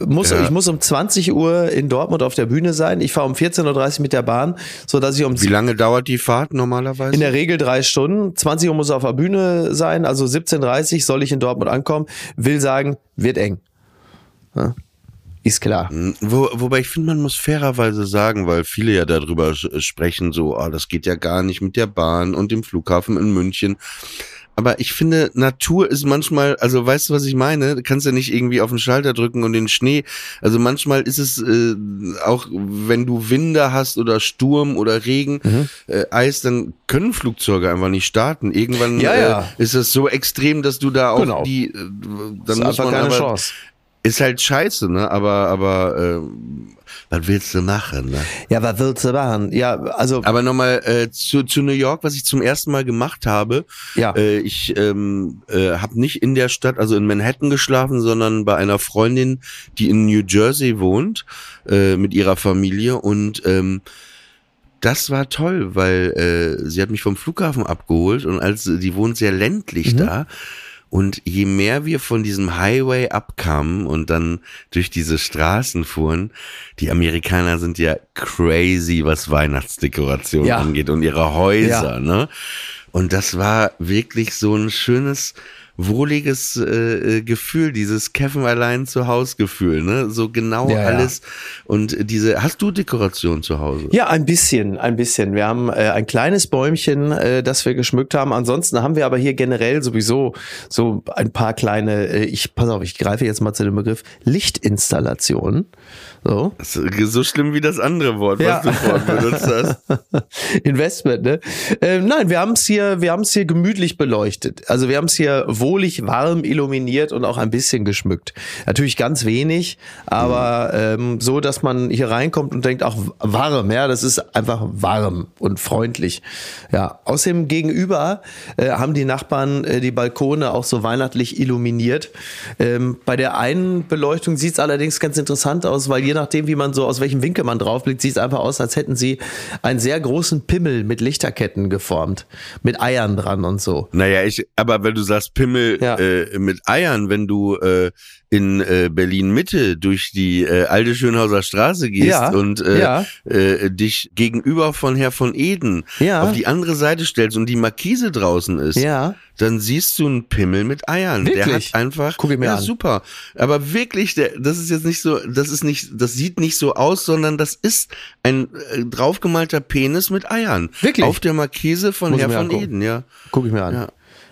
Muss, Ja. Ich muss um 20 Uhr in Dortmund auf der Bühne sein. Ich fahre um 14.30 Uhr mit der Bahn, so dass ich um Wie lange dauert die Fahrt normalerweise? in der Regel drei Stunden. 20 Uhr muss er auf der Bühne sein, also 17.30 Uhr soll ich in Dortmund ankommen. Will sagen, wird eng. Ja, ist klar. Wo, wobei ich finde, man muss fairerweise sagen, weil viele ja darüber sprechen, so, ah, das geht ja gar nicht mit der Bahn und dem Flughafen in München. Aber ich finde, Natur ist manchmal, also weißt du, was ich meine? Du kannst ja nicht irgendwie auf den Schalter drücken und den Schnee. Also manchmal ist es äh, auch, wenn du Winde hast oder Sturm oder Regen, Mhm. äh, Eis, dann können Flugzeuge einfach nicht starten. Irgendwann Ja, ja. Äh, ist es so extrem, dass du da auch Genau. die, äh, dann Ist muss einfach man keine aber, Chance. Ist halt scheiße, ne? Aber, aber äh, was willst du machen, ne? Ja, was willst du machen? Ja, also, Aber nochmal äh, zu, zu New York, was ich zum ersten Mal gemacht habe. Ja. Äh, ich ähm, äh, habe nicht in der Stadt, also in Manhattan geschlafen, sondern bei einer Freundin, die in New Jersey wohnt, äh, mit ihrer Familie und ähm, das war toll, weil äh, sie hat mich vom Flughafen abgeholt und als die wohnt sehr ländlich da. Und je mehr wir von diesem Highway abkamen und dann durch diese Straßen fuhren, die Amerikaner sind ja crazy, was Weihnachtsdekoration Ja. angeht und ihre Häuser, Ja. ne? Und das war wirklich so ein schönes, wohliges äh, äh, Gefühl, dieses Kevin allein zu Haus Gefühl, ne? So genau Ja, ja. alles. Und diese, hast du Dekoration zu Hause? Ja, ein bisschen, ein bisschen. Wir haben äh, ein kleines Bäumchen, äh, das wir geschmückt haben. Ansonsten haben wir aber hier generell sowieso so ein paar kleine, äh, ich pass auf, ich greife jetzt mal zu dem Begriff Lichtinstallationen. So. So schlimm wie das andere Wort, Ja. was du vorhin benutzt hast. Investment, ne? Ähm, nein, wir haben es hier, wir haben es hier gemütlich beleuchtet. Also wir haben es hier wohlig warm illuminiert und auch ein bisschen geschmückt. Natürlich ganz wenig, aber ähm, so, dass man hier reinkommt und denkt, auch warm, ja, das ist einfach warm und freundlich. Ja, außerdem gegenüber äh, haben die Nachbarn äh, die Balkone auch so weihnachtlich illuminiert. Ähm, bei der einen Beleuchtung sieht es allerdings ganz interessant aus, weil je nachdem, wie man so aus welchem Winkel man draufblickt, sieht es einfach aus, als hätten sie einen sehr großen Pimmel mit Lichterketten geformt, mit Eiern dran und so. Naja, ich, aber wenn du sagst Pimmel Ja. äh, mit Eiern, wenn du äh, in äh, Berlin Mitte durch die äh, alte Schönhauser Straße gehst Ja, und äh, ja. äh, dich gegenüber von Herr von Eden auf die andere Seite stellst und die Markise draußen ist, dann siehst du einen Pimmel mit Eiern. Der Wirklich? hat einfach, Guck ich mir ja an. super. Aber wirklich, der, das ist jetzt nicht so, das ist nicht, das sieht nicht so aus, sondern das ist ein draufgemalter Penis mit Eiern. Wirklich? Auf der Markise von Muss Herr von angucken. Eden, ja. Guck ich mir an.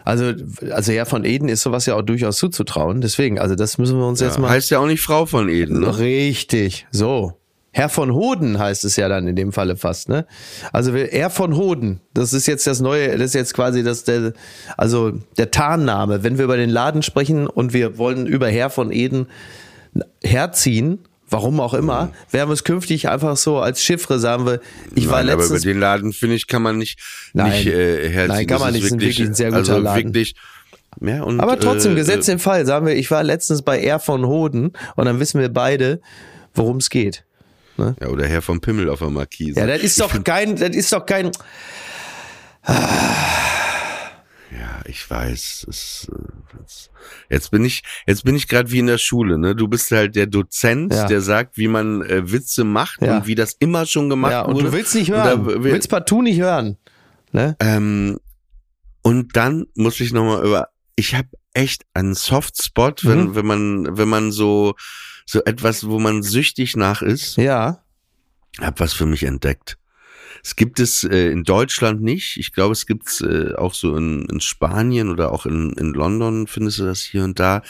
Also, also Herr von Eden ist sowas ja auch durchaus zuzutrauen. Deswegen, also das müssen wir uns jetzt Ja, mal. heißt ja auch nicht Frau von Eden, ne? Richtig, so. Herr von Hoden heißt es ja dann in dem Falle fast, ne? Also Herr von Hoden, das ist jetzt das neue, das ist jetzt quasi das der, also der Tarnname. Wenn wir über den Laden sprechen und wir wollen über Herr von Eden herziehen, warum auch immer, werden wir es künftig einfach so als Chiffre sagen wir. Ich war Nein, aber über letztens den Laden, finde ich, kann man nicht, Nein. nicht äh, herziehen. Nein, kann Das man nicht. Ist wirklich ein sehr guter also Laden. Wirklich, ja, und, Aber trotzdem, äh, Gesetz im Fall, sagen wir, ich war letztens bei R von Hoden und dann wissen wir beide, worum es geht. Ja, oder Herr vom Pimmel auf der Markise. Ja, das ist doch kein, das ist doch kein, Ja, ich weiß. Es, äh, es, jetzt bin ich, jetzt bin ich gerade wie in der Schule. Ne, du bist halt der Dozent, Ja. der sagt, wie man äh, Witze macht Ja. und wie das immer schon gemacht ja, und wurde. du willst nicht Und hören, da- du willst partout nicht hören. Ne? Ähm, und dann muss ich nochmal über, ich habe echt einen Softspot, wenn, Mhm. wenn man, wenn man so, so etwas, wo man süchtig nach ist, Ja, hab was für mich entdeckt. Es gibt es äh, in Deutschland nicht. Ich glaube, es gibt es äh, auch so in, in Spanien oder auch in, in London findest du das hier und da.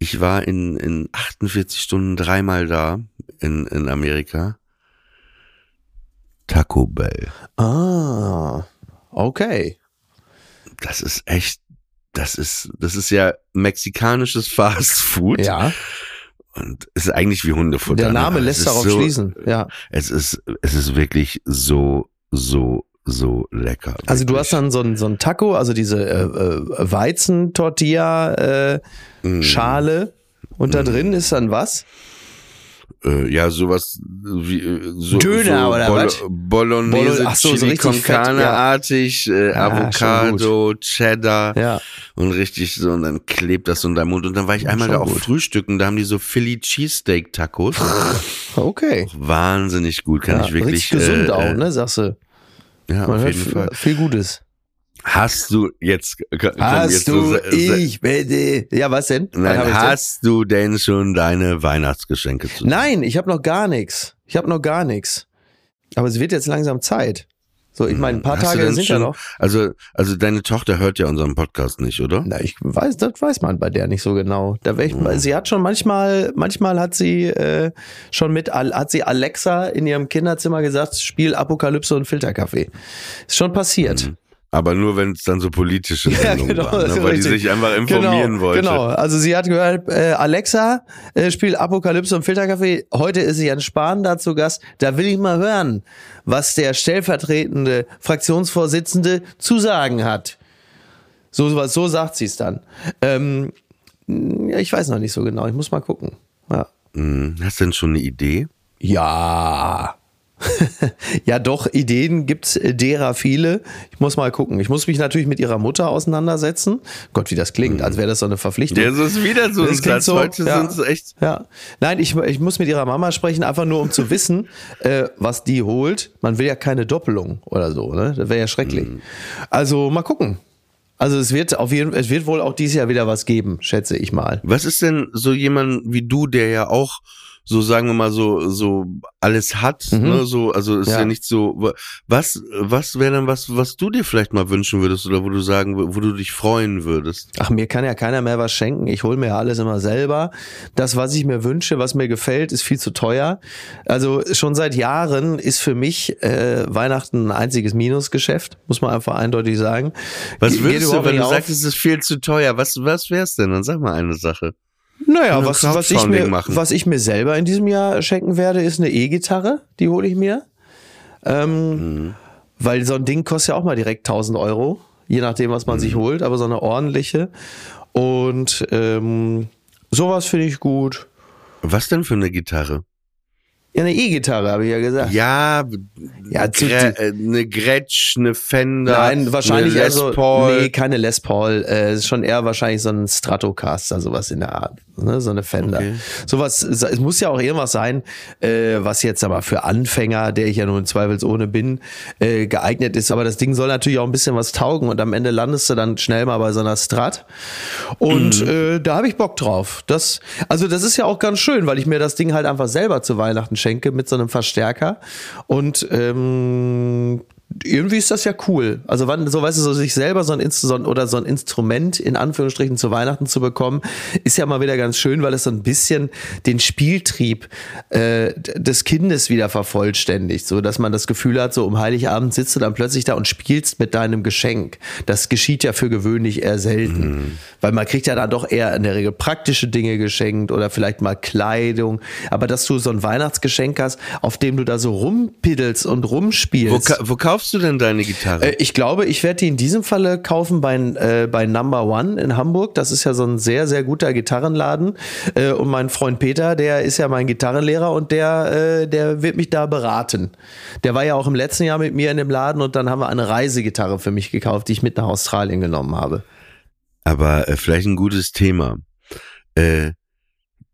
Ich war in, in 48 Stunden dreimal da in, in Amerika. Taco Bell. ah, okay. Das ist echt, das ist, das ist ja mexikanisches Fast Food. Ja, Und es ist eigentlich wie Hundefutter. der ne? Name Aber lässt darauf so, schließen. Ja, Es ist, es ist wirklich so, so, so lecker. also du hast Wirklich. dann so ein, so ein Taco, also diese äh, äh, Weizentortilla äh, Mm. Und da drin ist dann was? Äh, ja, sowas wie äh, so, Döner so oder Bolo- was? Bolognese, Bolo- so, so Chili richtig con fett, Carne-artig, äh, Ja, Avocado, Cheddar Ja. und richtig so und dann klebt das so in deinem Mund und dann war ich einmal da auch gut. frühstücken, da haben die so Philly Cheesesteak Tacos. Okay. Wahnsinnig gut, kann Ja, ich wirklich. richtig gesund äh, auch, äh, ne, sagst du. Ja, Man auf jeden Fall. viel Gutes. Hast du jetzt Hast jetzt du, so, ich werde. Ja, was denn? was Nein, denn? hast du denn schon deine Weihnachtsgeschenke zu Nein, ich habe noch gar nichts. Ich habe noch gar nichts. Aber es wird jetzt langsam Zeit. So, ich meine, ein paar Hast Tage sind schon, ja noch. Also, also deine Tochter hört ja unseren Podcast nicht, oder? Na, ich weiß, das weiß man bei der nicht so genau. Da ich, Sie hat schon manchmal, manchmal hat sie äh, schon mit, hat sie Alexa in ihrem Kinderzimmer gesagt, spiel Apokalypse und Filterkaffee. Ist schon passiert. Aber nur, wenn es dann so politische Ja, Sendungen genau, waren, ne, weil die richtig. sich einfach informieren genau, wollte. Genau, also sie hat gehört, äh, Alexa, äh, spiel Apokalypse und Filterkaffee. Heute ist sie an Spahn da zu Gast. Da will ich mal hören, was der stellvertretende Fraktionsvorsitzende zu sagen hat. So, so, so sagt sie es dann. Ähm, ja, ich weiß noch nicht so genau. Ich muss mal gucken. Ja. Hm, Hast du denn schon eine Idee? Ja. ja, doch, Ideen gibt's äh, derer viele. Ich muss mal gucken. Ich muss mich natürlich mit ihrer Mutter auseinandersetzen. Gott, wie das klingt, als wäre das so eine Verpflichtung. Das ist wieder so ein Das klingt Satz. so, Heute ja. sind es echt. Ja. Nein, ich, ich muss mit ihrer Mama sprechen, einfach nur um zu wissen, äh, was die holt. Man will ja keine Doppelung oder so, ne? Das wäre ja schrecklich. Mhm. Also mal gucken. Also es wird auf jeden es wird wohl auch dieses Jahr wieder was geben, schätze ich mal. Was ist denn so jemand wie du, der ja auch so sagen wir mal so so alles hat, ne? So also ist ja, Mhm. Ja. nicht so. Was was wäre denn was was du dir vielleicht mal wünschen würdest oder wo du sagen wo du dich freuen würdest? Ach, mir kann ja keiner mehr was schenken. Ich hole mir ja alles immer selber. Das, was ich mir wünsche, was mir gefällt, ist viel zu teuer. Also schon seit Jahren ist für mich äh, Weihnachten ein einziges Minusgeschäft, muss man einfach eindeutig sagen. Was Ge- würdest du, wenn du auf. sagst, es ist viel zu teuer? Was was wär's denn? Dann sag mal eine Sache. Naja, was, was, ich mir, machen? was ich mir selber in diesem Jahr schenken werde, ist eine E-Gitarre. Die hole ich mir. Ähm, Mhm. Weil so ein Ding kostet ja auch mal direkt 1000 Euro. Je nachdem, was man sich Mhm. holt, aber so eine ordentliche. Und ähm, sowas finde ich gut. Was denn für eine Gitarre? Ja, eine E-Gitarre, habe ich ja gesagt. Ja, Ja, zu- äh, eine Gretsch, eine Fender, Nein, wahrscheinlich eine Les Paul. nee, keine Les Paul, äh, ist schon eher wahrscheinlich so ein Stratocaster, sowas in der Art, ne, so eine Fender. Okay. Sowas, es muss ja auch irgendwas sein, äh, was jetzt aber für Anfänger, der ich ja nun zweifelsohne bin, äh, geeignet ist, aber das Ding soll natürlich auch ein bisschen was taugen und am Ende landest du dann schnell mal bei so einer Strat und Mhm. äh, da habe ich Bock drauf. Das, also das ist ja auch ganz schön, weil ich mir das Ding halt einfach selber zu Weihnachten schenke mit so einem Verstärker. Und ähm, irgendwie ist das ja cool. Also wann, so weißt du, so sich selber so ein Instrument oder so ein Instrument in Anführungsstrichen zu Weihnachten zu bekommen, ist ja mal wieder ganz schön, weil es so ein bisschen den Spieltrieb äh, des Kindes wieder vervollständigt, so dass man das Gefühl hat, so um Heiligabend sitzt du dann plötzlich da und spielst mit deinem Geschenk. Das geschieht ja für gewöhnlich eher selten, weil man kriegt ja dann doch eher in der Regel praktische Dinge geschenkt oder vielleicht mal Kleidung, aber dass du so ein Weihnachtsgeschenk hast, auf dem du da so rumpiddelst und rumspielst. Wo, wo kaufst du denn deine Gitarre? Äh, Ich glaube, ich werde die in diesem Falle kaufen bei, äh, bei Number One in Hamburg. Das ist ja so ein sehr, sehr guter Gitarrenladen. Äh, und mein Freund Peter, der ist ja mein Gitarrenlehrer und der, äh, der wird mich da beraten. Der war ja auch im letzten Jahr mit mir in dem Laden und dann haben wir eine Reisegitarre für mich gekauft, die ich mit nach Australien genommen habe. Aber äh, vielleicht ein gutes Thema. Äh,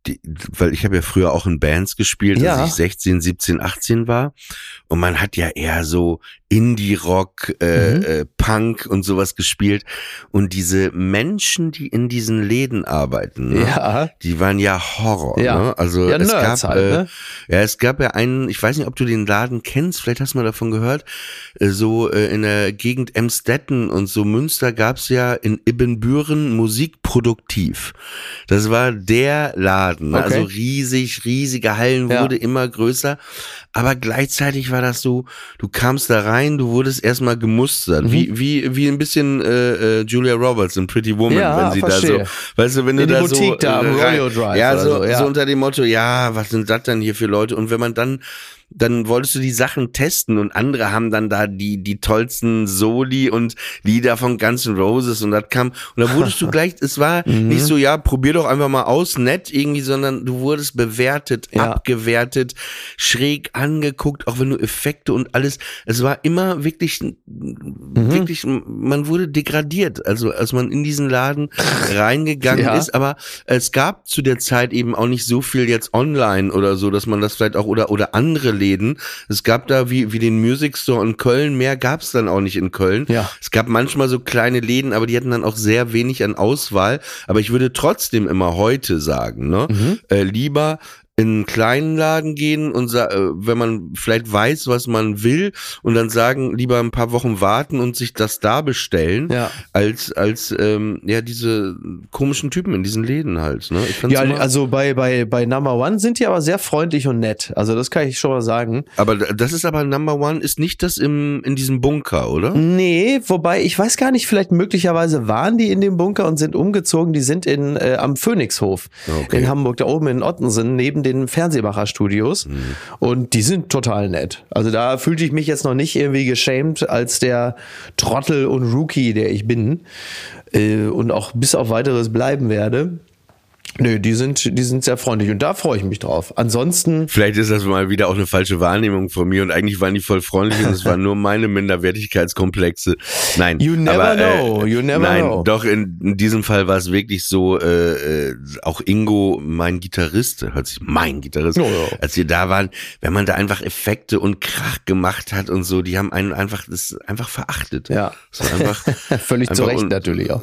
die, weil ich habe ja früher auch in Bands gespielt, Ja. als ich 16, 17, 18 war. Und man hat ja eher so Indie-Rock, äh, Mhm. äh, Punk und sowas gespielt. Und diese Menschen, die in diesen Läden arbeiten, ne, Ja. die waren ja Horror. Ja. Ne? Also Ja, es Nerds gab, halt, äh, ne? ja, es gab ja einen, ich weiß nicht, ob du den Laden kennst, vielleicht hast du mal davon gehört, äh, so äh, in der Gegend Emstetten und so Münster gab's ja in Ibbenbüren Musikproduktiv. Das war der Laden, ne? Okay. also riesig, riesige Hallen, Ja. wurde immer größer, aber gleichzeitig war das so, du kamst da rein, du wurdest erstmal gemustert, Mhm. wie, wie, wie ein bisschen äh, äh, Julia Roberts in Pretty Woman, Ja, wenn sie verstehe. da so, weißt du, wenn du In die da Boutique so da am äh, rein- Drive ja, so, so, ja. so unter dem Motto, ja, was sind das denn hier für Leute? Und wenn man dann dann wolltest du die Sachen testen und andere haben dann da die, die tollsten Soli und Lieder von Guns N' Roses und das kam, und da wurdest du gleich, es war Mhm. nicht so, ja, probier doch einfach mal aus, nett irgendwie, sondern du wurdest bewertet, Ja. abgewertet, schräg angeguckt, auch wenn du Effekte und alles, es war immer wirklich, Mhm. wirklich, man wurde degradiert, also als man in diesen Laden reingegangen Ja. ist, aber es gab zu der Zeit eben auch nicht so viel jetzt online oder so, dass man das vielleicht auch oder oder andere Läden. Es gab da wie wie den Music Store in Köln, mehr gab es dann auch nicht in Köln. Ja. Es gab manchmal so kleine Läden, aber die hatten dann auch sehr wenig an Auswahl. Aber ich würde trotzdem immer heute sagen, ne, Mhm. äh, lieber in einen kleinen Laden gehen und äh, wenn man vielleicht weiß, was man will und dann sagen, lieber ein paar Wochen warten und sich das da bestellen, Ja. als als ähm, ja diese komischen Typen in diesen Läden halt. Ne? Ja, also bei, bei, bei Number One sind die aber sehr freundlich und nett. Also das kann ich schon mal sagen. aber das ist aber Number One, ist nicht das im in diesem Bunker, oder? Nee, wobei ich weiß gar nicht, vielleicht möglicherweise waren die in dem Bunker und sind umgezogen. Die sind in äh, am Phoenixhof Okay. in Hamburg, da oben in Ottensen, neben den Fernsehmacher Studios. Mhm. Und die sind total nett. Also da fühlte ich mich jetzt noch nicht irgendwie geschämt als der Trottel und Rookie, der ich bin. Äh, und auch bis auf weiteres bleiben werde. Nö, die sind, die sind sehr freundlich und da freue ich mich drauf. Ansonsten, Vielleicht ist das mal wieder auch eine falsche Wahrnehmung von mir und eigentlich waren die voll freundlich und es waren nur meine Minderwertigkeitskomplexe. Nein, You never aber, know, you never nein, know. doch in, in diesem Fall war es wirklich so, äh, äh, auch Ingo, mein Gitarrist, hört sich mein Gitarrist, Ja, ja. als wir da waren, wenn man da einfach Effekte und Krach gemacht hat und so, die haben einen einfach das einfach verachtet. ja, war einfach völlig zu einfach Recht un- natürlich auch.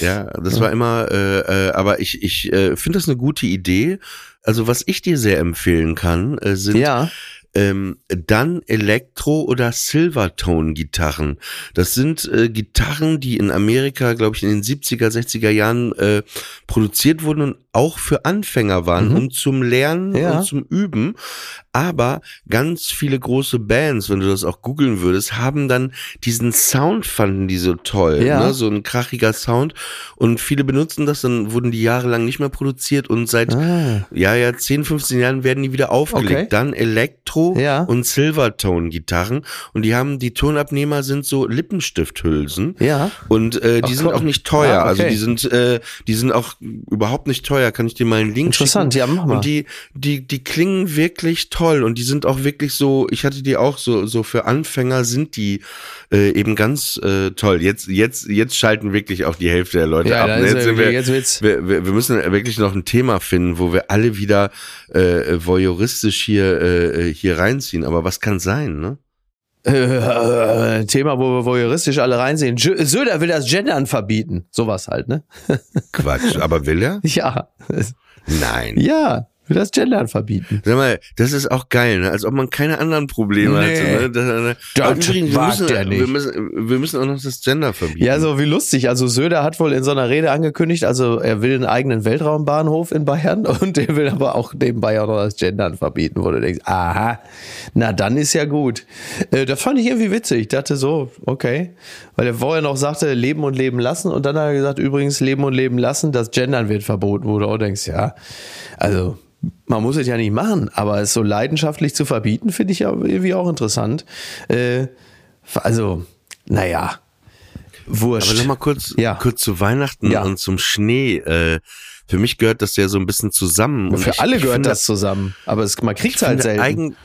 ja, das war immer, äh, äh, aber ich, ich äh, finde das eine gute Idee. Also was ich dir sehr empfehlen kann, äh, sind Ja. Ähm, dann Elektro- oder Silvertone-Gitarren. Das sind äh, Gitarren, die in Amerika, glaube ich, in den 70er, 60er Jahren äh, produziert wurden und auch für Anfänger waren, Mhm. um zum Lernen Ja. und zum Üben. Aber ganz viele große Bands, wenn du das auch googeln würdest, haben dann diesen Sound fanden die so toll, Ja. ne? so ein krachiger Sound. Und viele benutzen das, dann wurden die jahrelang nicht mehr produziert und seit Ah. ja, ja, 10, 15 Jahren werden die wieder aufgelegt. Okay. Dann Elektro Ja. und Silvertone-Gitarren. Und die haben, die Tonabnehmer sind so Lippenstifthülsen. Ja. Und äh, die Ach, sind komm. auch nicht teuer. Ah, Also okay. die sind, äh, die sind auch überhaupt nicht teuer. Kann ich dir mal einen Link Interessant, schicken? ja, mach mal. Und die, die, die klingen wirklich toll. Und die sind auch wirklich so, ich hatte die auch so, so für Anfänger sind die äh, eben ganz äh, toll. Jetzt, jetzt, jetzt schalten wirklich auch die Hälfte der Leute Ja, ab. Jetzt sind wir, jetzt wir, wir, wir müssen wirklich noch ein Thema finden, wo wir alle wieder äh, voyeuristisch hier, äh, hier reinziehen. Aber was kann sein, ne? Äh, Thema, wo wir voyeuristisch alle reinsehen. Söder will das Gendern verbieten. Sowas halt, ne? Quatsch. Aber will er? Ja. Nein. Ja, will das Gendern verbieten. Sag mal, das ist auch geil, ne? als ob man keine anderen Probleme Nee. hatte. Ne? Das, Das Aber übrigens, wir müssen, er nicht. wir, müssen, wir müssen auch noch das Gender verbieten. Ja, so wie lustig. Also Söder hat wohl in so einer Rede angekündigt, also er will einen eigenen Weltraumbahnhof in Bayern und er will aber auch nebenbei auch noch das Gendern verbieten, wo du denkst, aha, na dann ist ja gut. Äh, das fand ich irgendwie witzig. Ich dachte so, okay. Weil er vorher noch sagte, leben und leben lassen und dann hat er gesagt, übrigens, leben und leben lassen, das Gendern wird verboten, wo du auch denkst, ja, also man muss es ja nicht machen, aber es so leidenschaftlich zu verbieten, finde ich ja irgendwie auch interessant. Äh, also, naja, wurscht. Aber nochmal kurz, Ja. kurz zu Weihnachten Ja. und zum Schnee. Äh, für mich gehört das ja so ein bisschen zusammen. Und Für alle gehört finde, das zusammen, aber es, man kriegt es halt selten. eigen,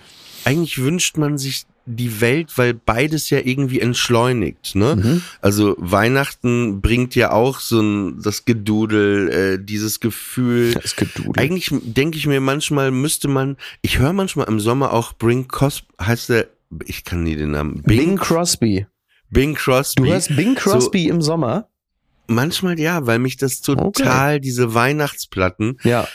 eigentlich wünscht man sich die Welt, weil beides ja irgendwie entschleunigt. Ne? Mhm. Also Weihnachten bringt ja auch so ein, das Gedudel, äh, dieses Gefühl. Das Gedudel. Eigentlich denke ich mir manchmal müsste man, ich höre manchmal im Sommer auch Bing Crosby, heißt der, ich kann nie den Namen, Bing Crosby. Bing Crosby. Du hörst Bing Crosby im Sommer? Manchmal ja, weil mich das total, diese Weihnachtsplatten, Ja.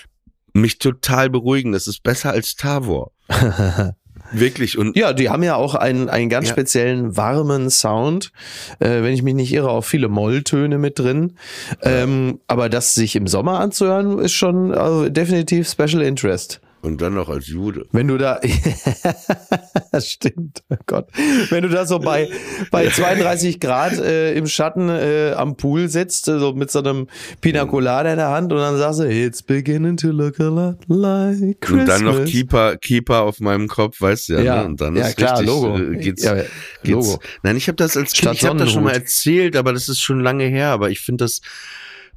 mich total beruhigen. Das ist besser als Tavor. Wirklich. Und Ja, die haben ja auch einen, einen ganz Ja. speziellen warmen Sound. Äh, wenn ich mich nicht irre, auch viele Molltöne mit drin. Ähm, aber das sich im Sommer anzuhören, ist schon also definitiv Special Interest. Und dann noch als Jude. Wenn du da, das stimmt, oh Gott, wenn du da so bei, bei 32 Grad äh, im Schatten äh, am Pool sitzt, äh, so mit so einem Pina Colada in der Hand und dann sagst du, it's beginning to look a lot like Christmas. Und dann noch Keeper, Keeper auf meinem Kopf, weißt du ja. Ja, ne? Und dann ja, ist klar, richtig, Logo. äh, Geht's, Ja, geht's. Logo. Nein, ich habe das als Kind, Statt ich habe das schon mal erzählt, aber das ist schon lange her. Aber ich finde, das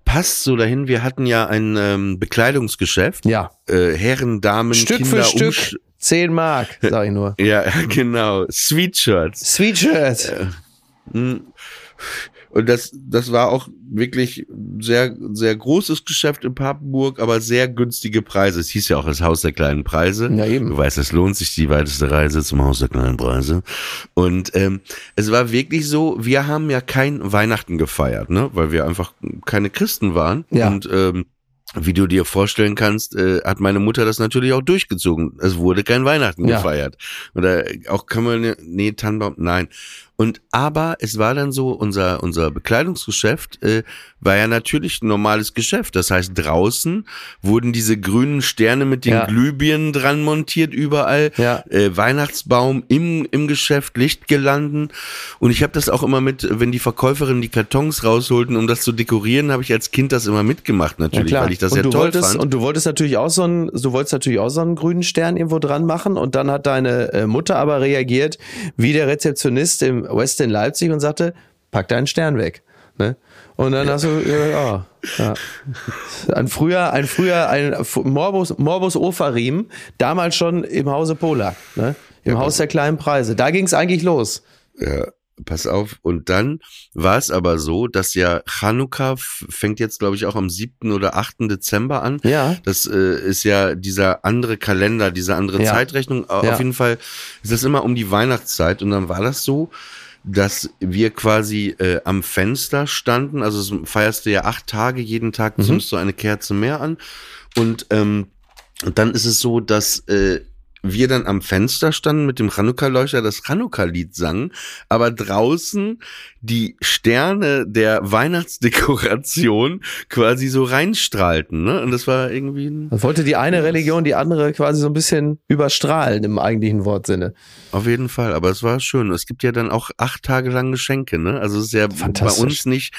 passt so dahin. Wir hatten ja ein ähm, Bekleidungsgeschäft. Ja, Äh, Herren, Damen, Stück Kinder, für Umsch- Stück, 10 Mark, sag ich nur. Ja, genau. Sweatshirts. Sweatshirt. Und das, das war auch wirklich sehr, sehr großes Geschäft in Papenburg, aber sehr günstige Preise. Es hieß ja auch das Haus der kleinen Preise. Ja, eben. Du weißt, es lohnt sich die weiteste Reise zum Haus der kleinen Preise. Und ähm, es war wirklich so, wir haben ja kein Weihnachten gefeiert, ne? Weil wir einfach keine Christen waren. Ja. Und ähm, wie du dir vorstellen kannst, äh, hat meine Mutter das natürlich auch durchgezogen. Es wurde kein Weihnachten Ja. gefeiert. Oder auch kann man, nee, Tannenbaum, nein. Und aber es war dann so, unser, unser Bekleidungsgeschäft äh, war ja natürlich ein normales Geschäft. Das heißt, draußen wurden diese grünen Sterne mit den Ja. Glühbirnen dran montiert, überall. Ja. Äh, Weihnachtsbaum im, im Geschäft, Lichtgelanden. Und ich habe das auch immer mit, wenn die Verkäuferinnen die Kartons rausholten, um das zu dekorieren, habe ich als Kind das immer mitgemacht, natürlich, weil ich das und ja du toll wolltest, fand. Und du wolltest natürlich auch so einen, du wolltest natürlich auch so einen grünen Stern irgendwo dran machen und dann hat deine äh, Mutter aber reagiert wie der Rezeptionist im West in Leipzig und sagte, pack deinen Stern weg. Ne? Und dann hast du, ja, ja, ja. Ein früher, ein früher, ein Morbus, Morbus Ofarim, damals schon im Hause Pola, ne? Im Haus der kleinen Preise. Da ging es eigentlich los. Ja, pass auf. Und dann war es aber so, dass ja Chanukka fängt jetzt, glaube ich, auch am 7. oder 8. Dezember an. Ja. Das äh, ist ja dieser andere Kalender, diese andere Ja. Zeitrechnung. Ja. Auf jeden Fall ist das immer um die Weihnachtszeit. Und dann war das so, dass wir quasi äh, am Fenster standen. Also es feierst du ja acht Tage, jeden Tag Mhm. zündest du eine Kerze mehr an. Und, ähm, und dann ist es so, dass äh, wir dann am Fenster standen mit dem Chanukka-Leuchter, das Chanukka-Lied sangen, aber draußen die Sterne der Weihnachtsdekoration quasi so reinstrahlten. Ne? Und das war irgendwie ein, Das wollte die eine Religion die andere quasi so ein bisschen überstrahlen im eigentlichen Wortsinne. auf jeden Fall, aber es war schön. Es gibt ja dann auch acht Tage lang Geschenke. Ne? Also es ist ja bei uns nicht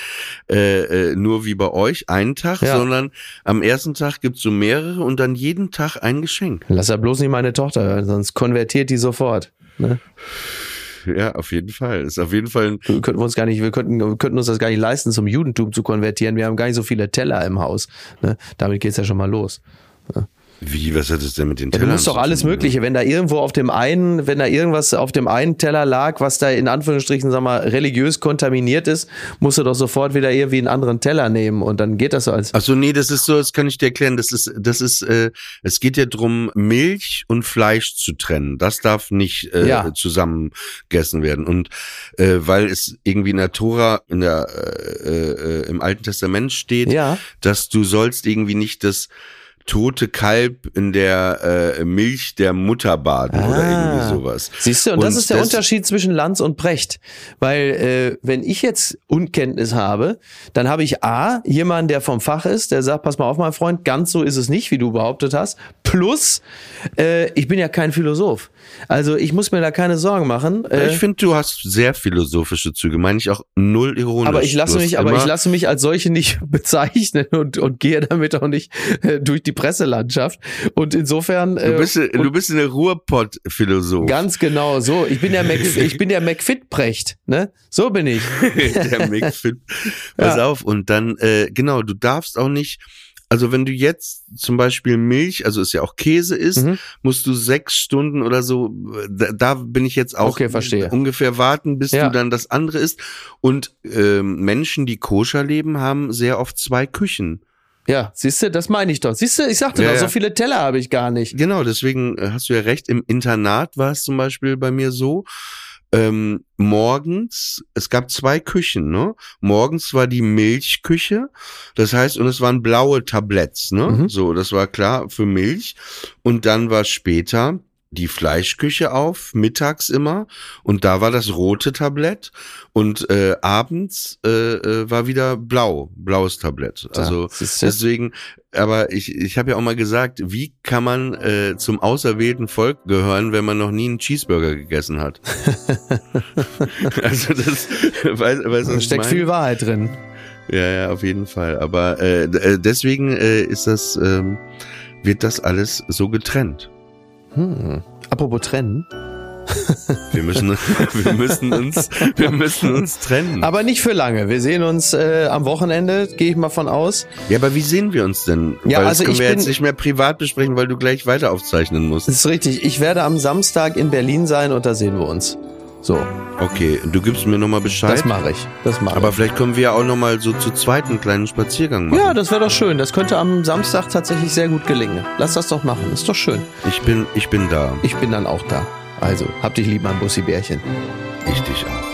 äh, äh, nur wie bei euch ein Tag, Ja. sondern am ersten Tag gibt's so mehrere und dann jeden Tag ein Geschenk. Lass ja bloß nicht meine Tochter hören, sonst konvertiert die sofort. Ne? Ja, auf jeden Fall. Ist auf jeden Fall Wir könnten uns gar nicht, wir könnten, wir könnten uns das gar nicht leisten, zum Judentum zu konvertieren. Wir haben gar nicht so viele Teller im Haus. Ne? Damit geht's ja schon mal los. Wie, was hat es denn mit den Ja, du Tellern musst doch alles tun? Mögliche, wenn da irgendwo auf dem einen, wenn da irgendwas auf dem einen Teller lag, was da in Anführungsstrichen, sag mal, religiös kontaminiert ist, musst du doch sofort wieder irgendwie einen anderen Teller nehmen und dann geht das so als. Ach so, nee, das ist so, das kann ich dir erklären. Das ist, das ist, äh, es geht ja drum, Milch und Fleisch zu trennen. Das darf nicht äh, Ja. zusammen gegessen werden. Und äh, weil es irgendwie in der Tora, in der äh, äh, im Alten Testament steht, Ja. dass du sollst irgendwie nicht das tote Kalb in der äh, Milch der Mutter baden oder Ah. irgendwie sowas. Siehst du, und, das Und ist der das- Unterschied zwischen Lanz und Brecht. Weil, äh, wenn ich jetzt Unkenntnis habe, dann habe ich A, jemanden, der vom Fach ist, der sagt, pass mal auf, mein Freund, ganz so ist es nicht, wie du behauptet hast. Plus, äh, ich bin ja kein Philosoph. Also ich muss mir da keine Sorgen machen. Äh, ich finde, du hast sehr philosophische Züge, meine ich auch null ironisch. aber ich lasse mich, aber ich lasse mich als solche nicht bezeichnen und, und gehe damit auch nicht äh, durch die Presselandschaft. Und insofern. Du äh, bist, du bist eine Ruhrpott-Philosoph. Ganz genau so. Ich bin der Mc, ich bin der McFit-Precht, ne? So bin ich. der McFit. Pass Ja. auf. Und dann, äh, genau, du darfst auch nicht, also wenn du jetzt zum Beispiel Milch, also es ja auch Käse isst, Mhm. musst du sechs Stunden oder so, da, da bin ich jetzt auch Okay, verstehe. ungefähr warten, bis Ja. du dann das andere isst. Und ähm, Menschen, die koscher leben, haben sehr oft zwei Küchen. Ja, siehst du, das meine ich doch. Siehst du, ich sagte Ja, doch, ja. so viele Teller habe ich gar nicht. Genau, deswegen äh, hast du ja recht. Im Internat war es zum Beispiel bei mir so. Ähm, morgens, es gab zwei Küchen, ne? Morgens war die Milchküche, das heißt, und es waren blaue Tabletts, ne? Mhm. So, das war klar für Milch. Und dann war später die Fleischküche auf, mittags immer, und da war das rote Tablett und äh, abends äh, äh, war wieder blau, blaues Tablett. Also du? deswegen, aber ich, ich habe ja auch mal gesagt, wie kann man äh, zum auserwählten Volk gehören, wenn man noch nie einen Cheeseburger gegessen hat? also das weiß, weiß Da steckt viel Wahrheit drin. ja, ja, auf jeden Fall. Aber äh, äh, deswegen äh, ist das, ähm, wird das alles so getrennt. Hm. Apropos trennen. Wir müssen, wir müssen uns, wir müssen uns trennen. Aber nicht für lange. Wir sehen uns äh, am Wochenende, gehe ich mal von aus. ja, aber wie sehen wir uns denn? Ja, weil also das können ich wir bin- jetzt nicht mehr privat besprechen, weil du gleich weiter aufzeichnen musst. Das ist richtig. Ich werde am Samstag in Berlin sein und da sehen wir uns. So, Okay, du gibst mir nochmal Bescheid. das mache ich. Das mache aber ich. vielleicht können wir ja auch nochmal so zu zweit einen kleinen Spaziergang machen. Ja, das wäre doch schön. Das könnte am Samstag tatsächlich sehr gut gelingen. Lass das doch machen. Ist doch schön. Ich bin, ich bin da. Ich bin dann auch da. Also, hab dich lieb, mein Bussi-Bärchen. Ich dich auch.